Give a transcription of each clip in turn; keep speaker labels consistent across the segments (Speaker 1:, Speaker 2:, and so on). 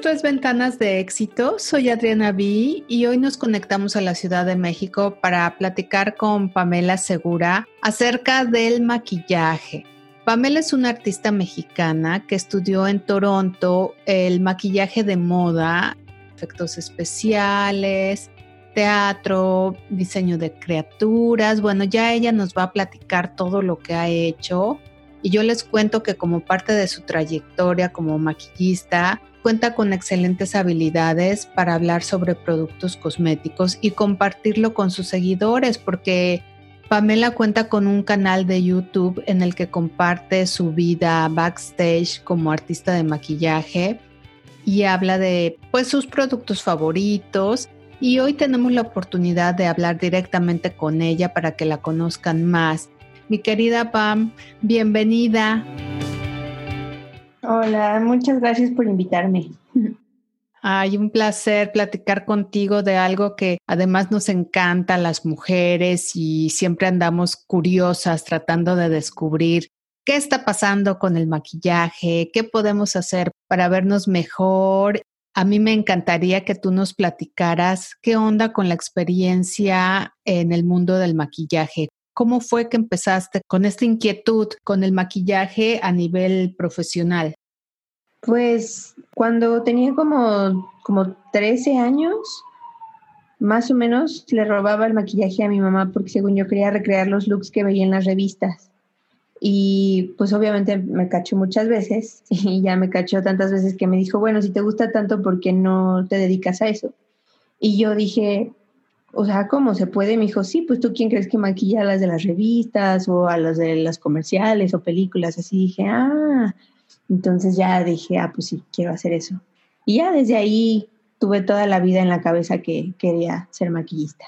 Speaker 1: Esto es Ventanas de Éxito. Soy Adriana B y hoy nos conectamos a la Ciudad de México para platicar con Pamela Segura acerca del maquillaje. Pamela es una artista mexicana que estudió en Toronto el maquillaje de moda, efectos especiales, teatro, diseño de criaturas. Bueno, ya ella nos va a platicar todo lo que ha hecho. Y yo les cuento que como parte de su trayectoria como maquillista, cuenta con excelentes habilidades para hablar sobre productos cosméticos y compartirlo con sus seguidores, porque Pamela cuenta con un canal de YouTube en el que comparte su vida backstage como artista de maquillaje y habla de pues sus productos favoritos y hoy tenemos la oportunidad de hablar directamente con ella para que la conozcan más. Mi querida Pam, bienvenida.
Speaker 2: Hola, muchas gracias por invitarme.
Speaker 1: Ay, un placer platicar contigo de algo que además nos encanta las mujeres y siempre andamos curiosas tratando de descubrir qué está pasando con el maquillaje, qué podemos hacer para vernos mejor. A mí me encantaría que tú nos platicaras qué onda con la experiencia en el mundo del maquillaje. ¿Cómo fue que empezaste con esta inquietud con el maquillaje a nivel profesional?
Speaker 2: Pues cuando tenía como, como 13 años, más o menos le robaba el maquillaje a mi mamá porque según yo quería recrear los looks que veía en las revistas. Y pues obviamente me cachó muchas veces y ya me cachó tantas veces que me dijo, bueno, si te gusta tanto, ¿por qué no te dedicas a eso? Y yo dije, o sea, ¿cómo se puede? Me dijo, sí, pues tú quién crees que maquilla a las de las revistas o a las de las comerciales o películas. Así dije, ah, entonces ya dije, ah, pues sí, quiero hacer eso. Y ya desde ahí tuve toda la vida en la cabeza que quería ser maquillista.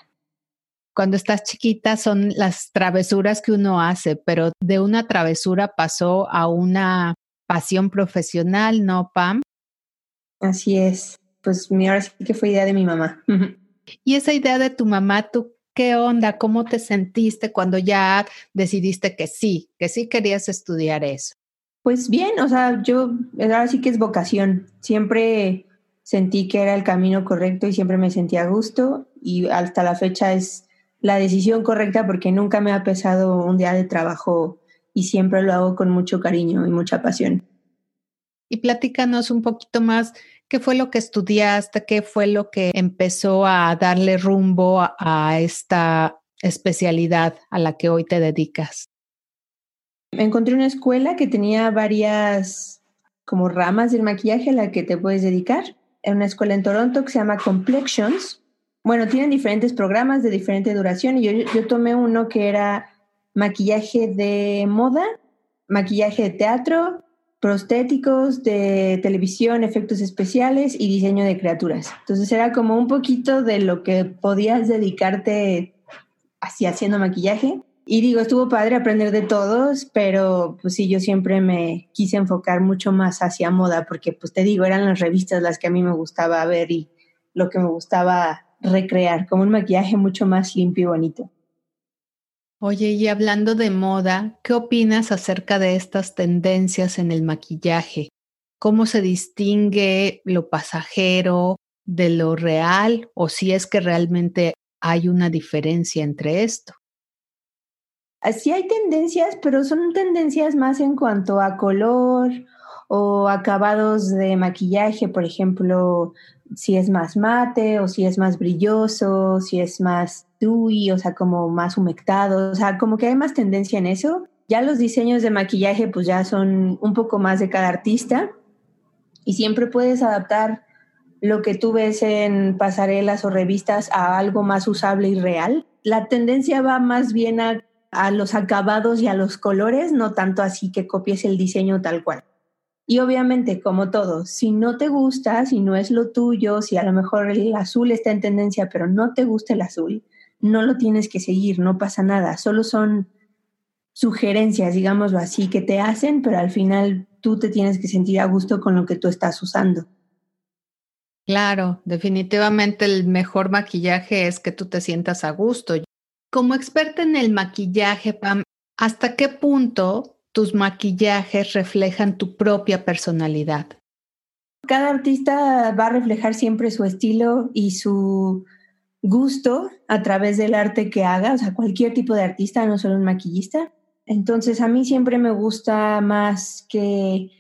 Speaker 1: Cuando estás chiquita son las travesuras que uno hace, pero de una travesura pasó a una pasión profesional, ¿no, Pam?
Speaker 2: Así es. Pues mi ahora sí que fue idea de mi mamá.
Speaker 1: Y esa idea de tu mamá, ¿tú qué onda? ¿Cómo te sentiste cuando ya decidiste que sí, que sí querías estudiar eso?
Speaker 2: Pues bien, o sea, yo ahora sí que es vocación. Siempre sentí que era el camino correcto y siempre me sentía a gusto y hasta la fecha es la decisión correcta porque nunca me ha pesado un día de trabajo y siempre lo hago con mucho cariño y mucha pasión.
Speaker 1: Y platícanos un poquito más ¿Qué fue lo que estudiaste? ¿Qué fue lo que empezó a darle rumbo a, esta especialidad a la que hoy te dedicas?
Speaker 2: Encontré una escuela que tenía varias como ramas del maquillaje a la que te puedes dedicar. En una escuela en Toronto que se llama Complexions. Bueno, tienen diferentes programas de diferente duración y yo, yo tomé uno que era maquillaje de moda, maquillaje de teatro, prostéticos, de televisión, efectos especiales y diseño de criaturas. Entonces era como un poquito de lo que podías dedicarte así haciendo maquillaje. Y digo, estuvo padre aprender de todos, pero pues sí, yo siempre me quise enfocar mucho más hacia moda, porque pues te digo, eran las revistas las que a mí me gustaba ver y lo que me gustaba recrear, como un maquillaje mucho más limpio y bonito.
Speaker 1: Oye, y hablando de moda, ¿qué opinas acerca de estas tendencias en el maquillaje? ¿Cómo se distingue lo pasajero de lo real o si es que realmente hay una diferencia entre esto?
Speaker 2: Sí hay tendencias, pero son tendencias más en cuanto a color o acabados de maquillaje, por ejemplo, si es más mate o si es más brilloso, si es más dewy, o sea, como más humectado, o sea, como que hay más tendencia en eso. Ya los diseños de maquillaje pues ya son un poco más de cada artista y siempre puedes adaptar lo que tú ves en pasarelas o revistas a algo más usable y real. La tendencia va más bien a, a los acabados y a los colores, no tanto así que copies el diseño tal cual. Y obviamente, como todo, si no te gusta, si no es lo tuyo, si a lo mejor el azul está en tendencia, pero no te gusta el azul, no lo tienes que seguir, no pasa nada, solo son sugerencias, digámoslo así, que te hacen, pero al final tú te tienes que sentir a gusto con lo que tú estás usando.
Speaker 1: Claro, definitivamente el mejor maquillaje es que tú te sientas a gusto. Como experta en el maquillaje, Pam, ¿hasta qué punto tus maquillajes reflejan tu propia personalidad?
Speaker 2: Cada artista va a reflejar siempre su estilo y su gusto a través del arte que haga, o sea, cualquier tipo de artista, no solo un maquillista. Entonces, a mí siempre me gusta más que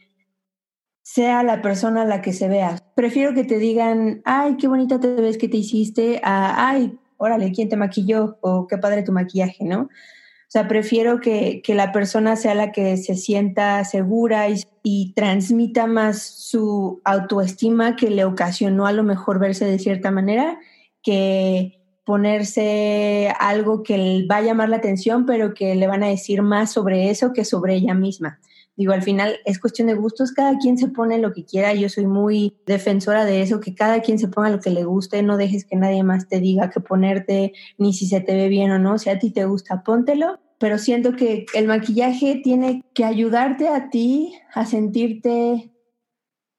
Speaker 2: sea la persona a la que se vea. Prefiero que te digan, ay, qué bonita te ves que te hiciste, ay, órale, ¿quién te maquilló? O qué padre tu maquillaje, ¿no? O sea, prefiero que, que la persona sea la que se sienta segura y, y, transmita más su autoestima que le ocasionó a lo mejor verse de cierta manera que ponerse algo que va a llamar la atención, pero que le van a decir más sobre eso que sobre ella misma. Digo, al final es cuestión de gustos, cada quien se pone lo que quiera, yo soy muy defensora de eso, que cada quien se ponga lo que le guste, no dejes que nadie más te diga que ponerte, ni si se te ve bien o no, si a ti te gusta, póntelo, pero siento que el maquillaje tiene que ayudarte a ti a sentirte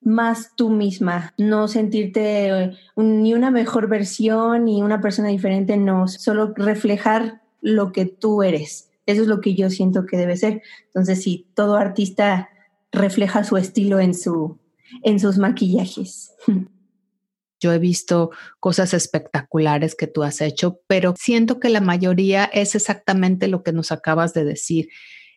Speaker 2: más tú misma, no sentirte eh, ni una mejor versión ni una persona diferente, no, solo reflejar lo que tú eres. Eso es lo que yo siento que debe ser. Entonces, sí, todo artista refleja su estilo en, su, en sus maquillajes.
Speaker 1: Yo he visto cosas espectaculares que tú has hecho, pero siento que la mayoría es exactamente lo que nos acabas de decir.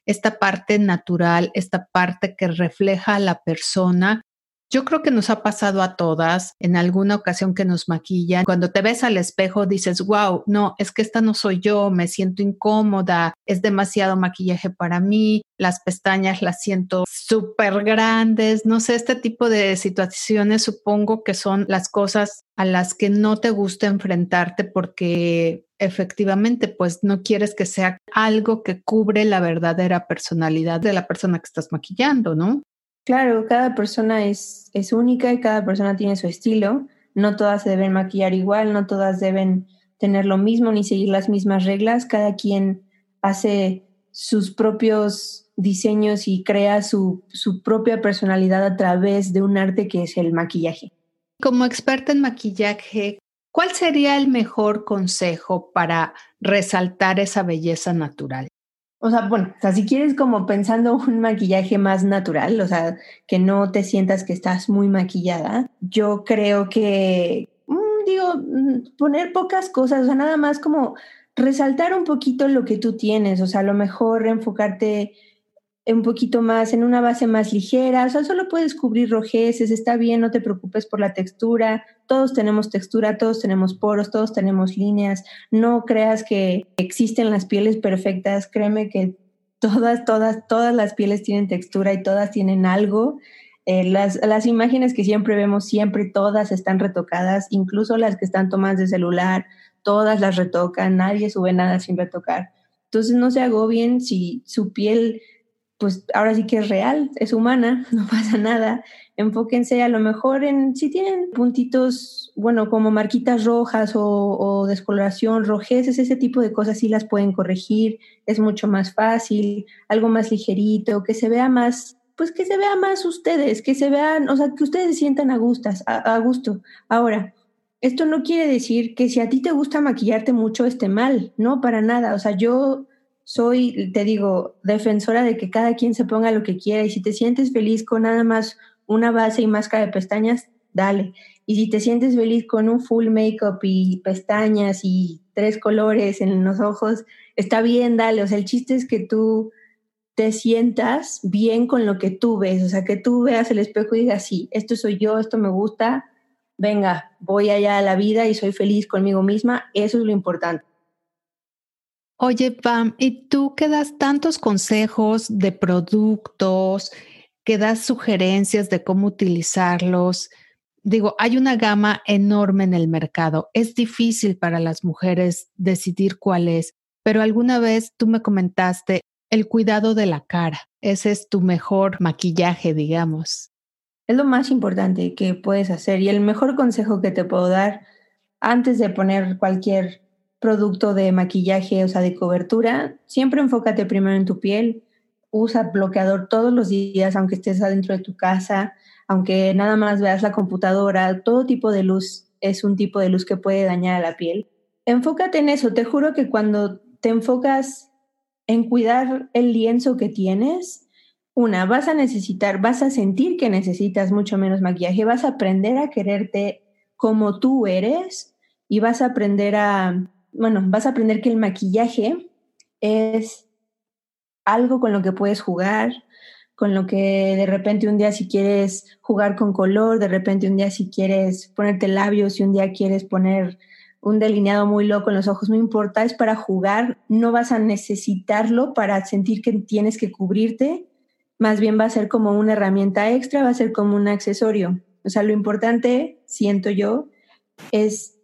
Speaker 1: Esta parte natural, esta parte que refleja a la persona yo creo que nos ha pasado a todas en alguna ocasión que nos maquillan. Cuando te ves al espejo dices, wow, no, es que esta no soy yo, me siento incómoda, es demasiado maquillaje para mí, las pestañas las siento súper grandes, no sé, este tipo de situaciones supongo que son las cosas a las que no te gusta enfrentarte porque efectivamente pues no quieres que sea algo que cubre la verdadera personalidad de la persona que estás maquillando, ¿no?
Speaker 2: Claro, cada persona es, es única y cada persona tiene su estilo. No todas se deben maquillar igual, no todas deben tener lo mismo ni seguir las mismas reglas. Cada quien hace sus propios diseños y crea su, su propia personalidad a través de un arte que es el maquillaje.
Speaker 1: Como experta en maquillaje, ¿cuál sería el mejor consejo para resaltar esa belleza natural?
Speaker 2: O sea, bueno, o sea, si quieres como pensando un maquillaje más natural, o sea, que no te sientas que estás muy maquillada, yo creo que, mm, digo, mm, poner pocas cosas, o sea, nada más como resaltar un poquito lo que tú tienes, o sea, a lo mejor enfocarte un poquito más en una base más ligera, o sea, solo puedes cubrir rojeces, está bien, no te preocupes por la textura, todos tenemos textura, todos tenemos poros, todos tenemos líneas, no creas que existen las pieles perfectas, créeme que todas, todas, todas las pieles tienen textura y todas tienen algo. Eh, las, las imágenes que siempre vemos, siempre todas están retocadas, incluso las que están tomadas de celular, todas las retocan, nadie sube nada sin retocar. Entonces no se agobien si su piel pues ahora sí que es real, es humana, no pasa nada. Enfóquense a lo mejor en si tienen puntitos, bueno, como marquitas rojas o, descoloración, rojeces, ese tipo de cosas sí las pueden corregir, es mucho más fácil, algo más ligerito, que se vea más, pues que se vea más ustedes, que se vean, o sea, que ustedes se sientan a, gustas, a gusto. Ahora, esto no quiere decir que si a ti te gusta maquillarte mucho esté mal, no, para nada. O sea, yo soy, te digo, defensora de que cada quien se ponga lo que quiera y si te sientes feliz con nada más una base y máscara de pestañas, dale. Y si te sientes feliz con un full makeup y pestañas y tres colores en los ojos, está bien, dale. O sea, el chiste es que tú te sientas bien con lo que tú ves, o sea, que tú veas el espejo y digas, sí, esto soy yo, esto me gusta, venga, voy allá a la vida y soy feliz conmigo misma, eso es lo importante.
Speaker 1: Oye, Pam, ¿y tú que das tantos consejos de productos, que das sugerencias de cómo utilizarlos? Digo, hay una gama enorme en el mercado. Es difícil para las mujeres decidir cuál es, pero alguna vez tú me comentaste el cuidado de la cara. Ese es tu mejor maquillaje, digamos.
Speaker 2: Es lo más importante que puedes hacer y el mejor consejo que te puedo dar antes de poner cualquier producto de maquillaje, o sea, de cobertura, siempre enfócate primero en tu piel. Usa bloqueador todos los días, aunque estés adentro de tu casa, aunque nada más veas la computadora, todo tipo de luz es un tipo de luz que puede dañar a la piel. Enfócate en eso, te juro que cuando te enfocas en cuidar el lienzo que tienes, una, vas a necesitar, vas a sentir que necesitas mucho menos maquillaje, vas a aprender a quererte como tú eres y vas a aprender a, bueno, vas a aprender que el maquillaje es algo con lo que puedes jugar, con lo que de repente un día si quieres jugar con color, de repente un día si quieres ponerte labios y un día quieres poner un delineado muy loco en los ojos, no importa, es para jugar, no vas a necesitarlo para sentir que tienes que cubrirte, más bien va a ser como una herramienta extra, va a ser como un accesorio. O sea, lo importante, siento yo, es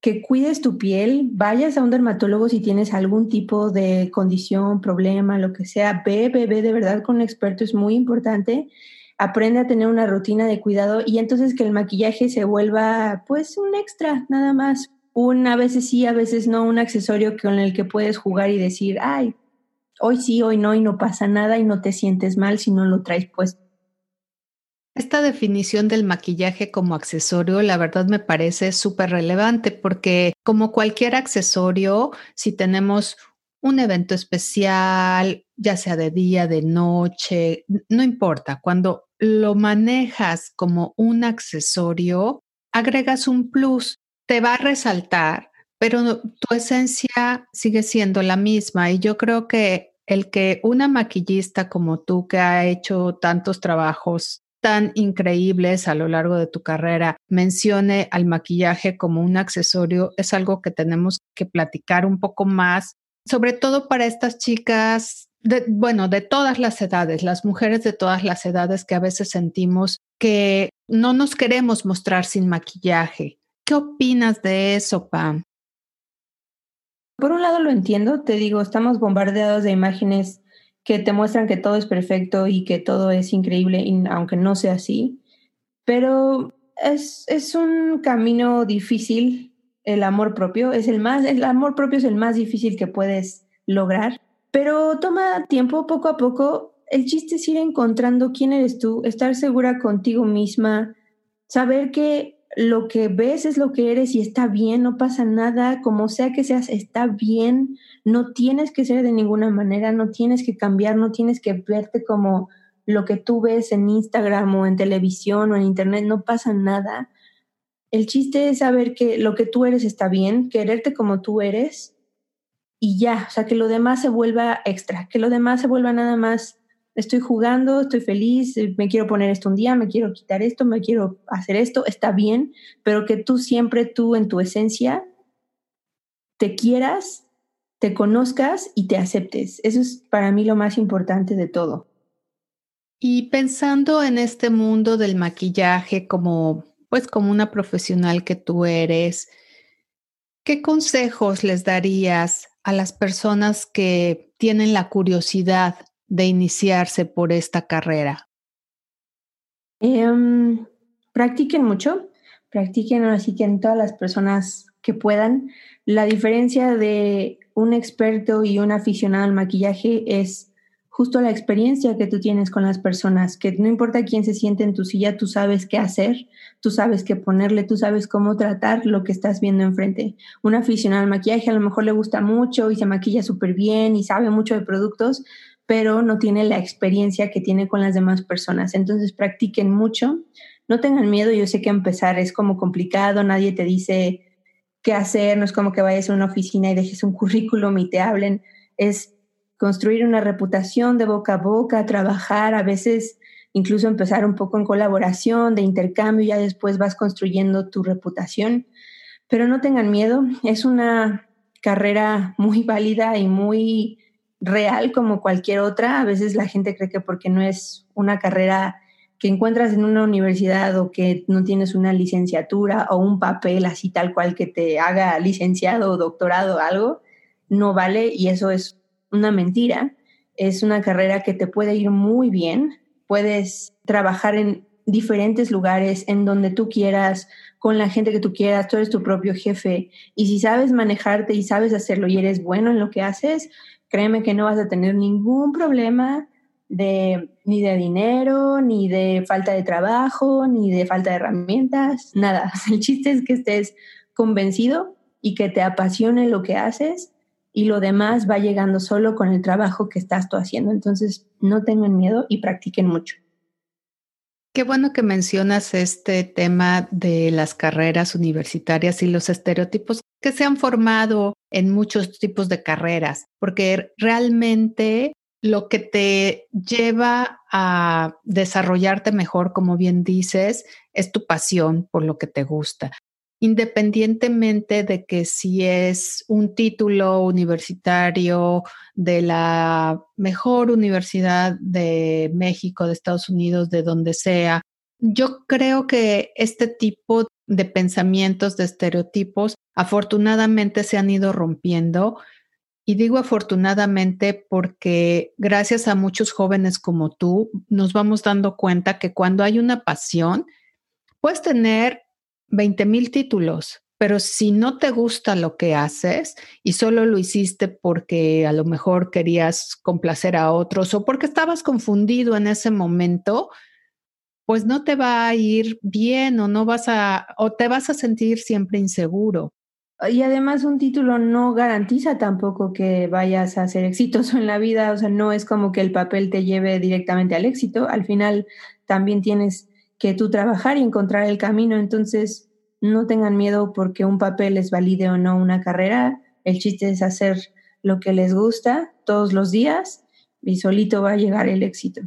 Speaker 2: que cuides tu piel, vayas a un dermatólogo si tienes algún tipo de condición, problema, lo que sea, ve, ve, de verdad con un experto, es muy importante. Aprende a tener una rutina de cuidado y entonces que el maquillaje se vuelva pues un extra, nada más. Un a veces sí, a veces no, un accesorio con el que puedes jugar y decir, ay, hoy sí, hoy no, y no pasa nada y no te sientes mal si no lo traes puesto.
Speaker 1: Esta definición del maquillaje como accesorio, la verdad me parece súper relevante porque como cualquier accesorio, si tenemos un evento especial, ya sea de día, de noche, no importa, cuando lo manejas como un accesorio, agregas un plus, te va a resaltar, pero tu esencia sigue siendo la misma y yo creo que el que una maquillista como tú que ha hecho tantos trabajos tan increíbles a lo largo de tu carrera mencione al maquillaje como un accesorio es algo que tenemos que platicar un poco más, sobre todo para estas chicas, de, bueno, de todas las edades, las mujeres de todas las edades que a veces sentimos que no nos queremos mostrar sin maquillaje. ¿Qué opinas de eso, Pam?
Speaker 2: Por un lado lo entiendo, te digo, estamos bombardeados de imágenes que te muestran que todo es perfecto y que todo es increíble, aunque no sea así. Pero es, es un camino difícil el amor propio. Es el más, el amor propio es el más difícil que puedes lograr. Pero toma tiempo, poco a poco. El chiste es ir encontrando quién eres tú, estar segura contigo misma, saber que lo que ves es lo que eres y está bien, no pasa nada, como sea que seas, está bien, no tienes que ser de ninguna manera, no tienes que cambiar, no tienes que verte como lo que tú ves en Instagram o en televisión o en Internet, no pasa nada. El chiste es saber que lo que tú eres está bien, quererte como tú eres y ya, o sea, que lo demás se vuelva extra, que lo demás se vuelva nada más estoy jugando, estoy feliz, eh, me quiero poner esto un día, me quiero quitar esto, me quiero hacer esto, está bien, pero que tú siempre, tú en tu esencia, te quieras, te conozcas y te aceptes. Eso es para mí lo más importante de todo.
Speaker 1: Y pensando en este mundo del maquillaje como, pues como una profesional que tú eres, ¿qué consejos les darías a las personas que tienen la curiosidad de iniciarse por esta carrera?
Speaker 2: Em, practiquen mucho, practiquen así que en todas las personas que puedan. La diferencia de un experto y un aficionado al maquillaje es justo la experiencia que tú tienes con las personas, que no importa quién se siente en tu silla, tú sabes qué hacer, tú sabes qué ponerle, tú sabes cómo tratar lo que estás viendo enfrente. Un aficionado al maquillaje a lo mejor le gusta mucho y se maquilla súper bien y sabe mucho de productos, pero no tiene la experiencia que tiene con las demás personas. Entonces practiquen mucho, no tengan miedo, yo sé que empezar es como complicado, nadie te dice qué hacer, no es como que vayas a una oficina y dejes un currículum y te hablen, es construir una reputación de boca a boca, trabajar, a veces incluso empezar un poco en colaboración, de intercambio, ya después vas construyendo tu reputación. Pero no tengan miedo, es una carrera muy válida y muy real como cualquier otra. A veces la gente cree que porque no es una carrera que encuentras en una universidad o que no tienes una licenciatura o un papel así tal cual que te haga licenciado o doctorado o algo, no vale y eso es una mentira. Es una carrera que te puede ir muy bien. Puedes trabajar en diferentes lugares, en donde tú quieras, con la gente que tú quieras, tú eres tu propio jefe. Y si sabes manejarte y sabes hacerlo y eres bueno en lo que haces, créeme que no vas a tener ningún problema de ni de dinero, ni de falta de trabajo, ni de falta de herramientas, nada. El chiste es que estés convencido y que te apasione lo que haces y lo demás va llegando solo con el trabajo que estás tú haciendo. Entonces, no tengan miedo y practiquen mucho.
Speaker 1: Qué bueno que mencionas este tema de las carreras universitarias y los estereotipos que se han formado en muchos tipos de carreras, porque realmente lo que te lleva a desarrollarte mejor, como bien dices, es tu pasión por lo que te gusta independientemente de que si es un título universitario de la mejor universidad de México, de Estados Unidos, de donde sea. Yo creo que este tipo de pensamientos, de estereotipos, afortunadamente se han ido rompiendo. Y digo afortunadamente porque gracias a muchos jóvenes como tú, nos vamos dando cuenta que cuando hay una pasión, puedes tener 20 mil títulos, pero si no te gusta lo que haces y solo lo hiciste porque a lo mejor querías complacer a otros o porque estabas confundido en ese momento, pues no te va a ir bien o no vas a o te vas a sentir siempre inseguro.
Speaker 2: Y además un título no garantiza tampoco que vayas a ser exitoso en la vida, o sea, no es como que el papel te lleve directamente al éxito, al final también tienes que tú trabajar y encontrar el camino. Entonces, no tengan miedo porque un papel les valide o no una carrera. El chiste es hacer lo que les gusta todos los días y solito va a llegar el éxito.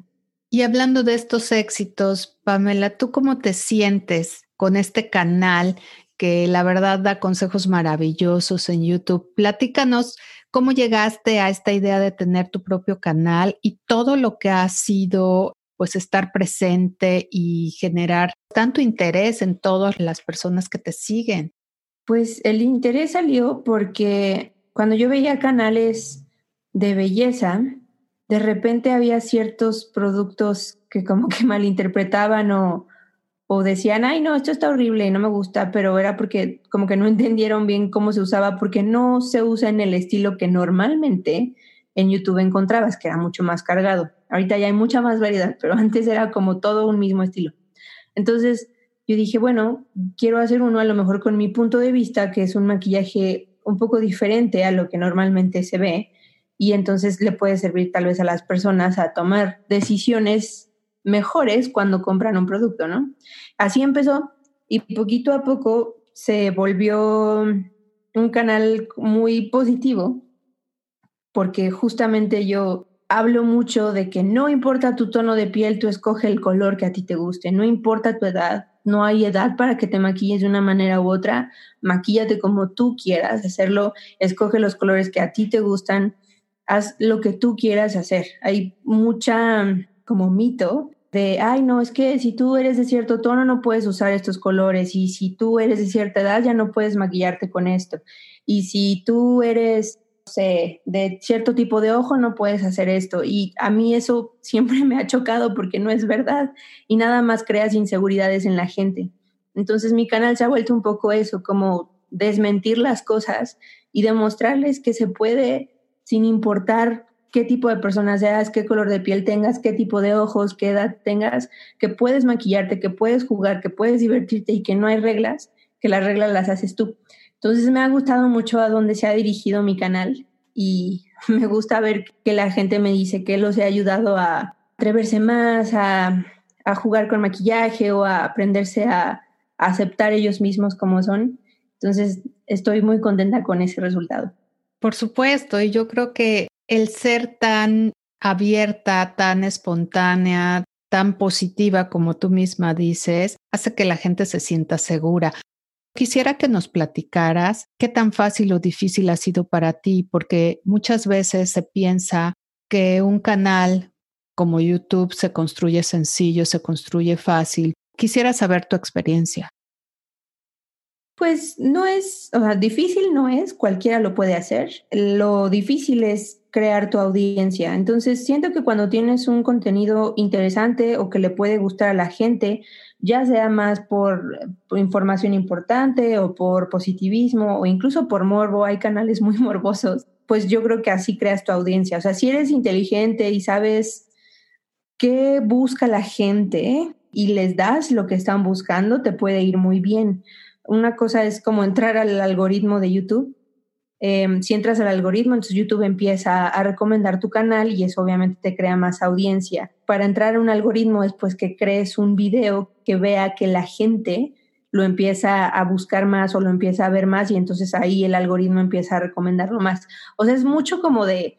Speaker 1: Y hablando de estos éxitos, Pamela, ¿tú cómo te sientes con este canal que la verdad da consejos maravillosos en YouTube? Platícanos cómo llegaste a esta idea de tener tu propio canal y todo lo que ha sido pues estar presente y generar tanto interés en todas las personas que te siguen?
Speaker 2: Pues el interés salió porque cuando yo veía canales de belleza, de repente había ciertos productos que como que malinterpretaban o, o decían, ay, no, esto está horrible no me gusta, pero era porque como que no entendieron bien cómo se usaba, porque no se usa en el estilo que normalmente en YouTube encontrabas, que era mucho más cargado. Ahorita ya hay mucha más variedad, pero antes era como todo un mismo estilo. Entonces yo dije, bueno, quiero hacer uno a lo mejor con mi punto de vista, que es un maquillaje un poco diferente a lo que normalmente se ve, y entonces le puede servir tal vez a las personas a tomar decisiones mejores cuando compran un producto, ¿no? Así empezó y poquito a poco se volvió un canal muy positivo porque justamente yo hablo mucho de que no importa tu tono de piel, tú escoge el color que a ti te guste, no importa tu edad, no hay edad para que te maquilles de una manera u otra, maquíllate como tú quieras hacerlo, escoge los colores que a ti te gustan, haz lo que tú quieras hacer. Hay mucha como mito de, ay, no, es que si tú eres de cierto tono no puedes usar estos colores y si tú eres de cierta edad ya no puedes maquillarte con esto. Y si tú eres sé, de cierto tipo de ojo no puedes hacer esto. Y a mí eso siempre me ha chocado porque no es verdad y nada más creas inseguridades en la gente. Entonces mi canal se ha vuelto un poco eso, como desmentir las cosas y demostrarles que se puede sin importar qué tipo de persona seas, qué color de piel tengas, qué tipo de ojos, qué edad tengas, que puedes maquillarte, que puedes jugar, que puedes divertirte y que no hay reglas, que las reglas las haces tú. Entonces me ha gustado mucho a dónde se ha dirigido mi canal y me gusta ver que la gente me dice que los he ayudado a atreverse más, a, jugar con maquillaje o a aprenderse a, a aceptar ellos mismos como son. Entonces estoy muy contenta con ese resultado.
Speaker 1: Por supuesto, y yo creo que el ser tan abierta, tan espontánea, tan positiva como tú misma dices, hace que la gente se sienta segura. Quisiera que nos platicaras qué tan fácil o difícil ha sido para ti, porque muchas veces se piensa que un canal como YouTube se construye sencillo, se construye fácil. Quisiera saber tu experiencia.
Speaker 2: Pues no es, o sea, difícil no es, cualquiera lo puede hacer. Lo difícil es crear tu audiencia. Entonces, siento que cuando tienes un contenido interesante o que le puede gustar a la gente, ya sea más por, información importante o por positivismo o incluso por morbo, hay canales muy morbosos, pues yo creo que así creas tu audiencia. O sea, si eres inteligente y sabes qué busca la gente y les das lo que están buscando, te puede ir muy bien. Una cosa es como entrar al algoritmo de YouTube Em, si entras al algoritmo, entonces YouTube empieza a recomendar tu canal y eso obviamente te crea más audiencia. Para entrar a un algoritmo es pues que crees un video que vea que la gente lo empieza a buscar más o lo empieza a ver más y entonces ahí el algoritmo empieza a recomendarlo más. O sea, es mucho como de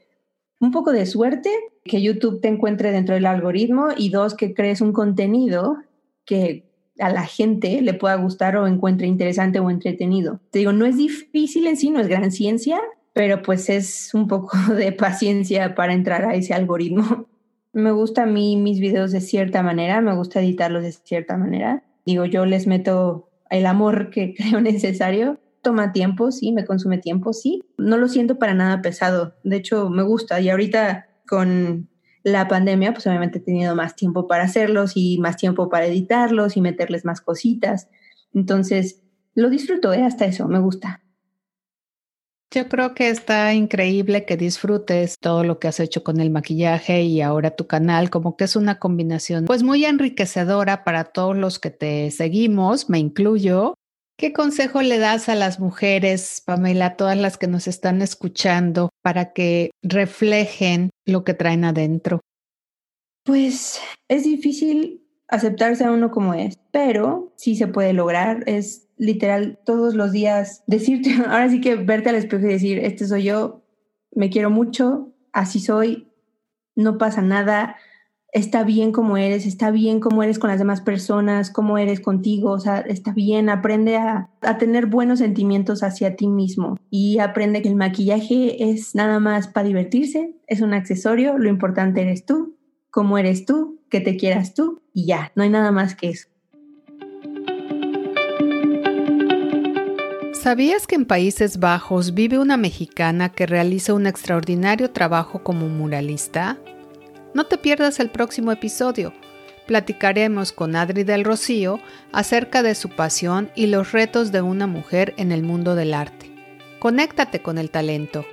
Speaker 2: un poco de suerte que YouTube te encuentre dentro del algoritmo y dos, que crees un contenido que a la gente le pueda gustar o encuentre interesante o entretenido. Te digo, no es difícil en sí, no es gran ciencia, pero pues es un poco de paciencia para entrar a ese algoritmo. Me gusta a mí mis videos de cierta manera, me gusta editarlos de cierta manera. Digo, yo les meto el amor que creo necesario. Toma tiempo, sí, me consume tiempo, sí. No lo siento para nada pesado. De hecho, me gusta. Y ahorita con la pandemia, pues obviamente he tenido más tiempo para hacerlos y más tiempo para editarlos y meterles más cositas. Entonces, lo disfruto, ¿eh? hasta eso, me gusta.
Speaker 1: Yo creo que está increíble que disfrutes todo lo que has hecho con el maquillaje y ahora tu canal, como que es una combinación pues muy enriquecedora para todos los que te seguimos, me incluyo. ¿Qué consejo le das a las mujeres, Pamela, a todas las que nos están escuchando, para que reflejen lo que traen adentro?
Speaker 2: Pues es difícil aceptarse a uno como es, pero sí se puede lograr. Es literal todos los días decirte, ahora sí que verte al espejo y decir, este soy yo, me quiero mucho, así soy, no pasa nada, está bien como eres, está bien como eres con las demás personas, como eres contigo, o sea, está bien, aprende a, a, tener buenos sentimientos hacia ti mismo y aprende que el maquillaje es nada más para divertirse, es un accesorio, lo importante eres tú, cómo eres tú, que te quieras tú y ya, no hay nada más que eso.
Speaker 1: ¿Sabías que en Países Bajos vive una mexicana que realiza un extraordinario trabajo como muralista? No te pierdas el próximo episodio. Platicaremos con Adri del Rocío acerca de su pasión y los retos de una mujer en el mundo del arte. Conéctate con el talento.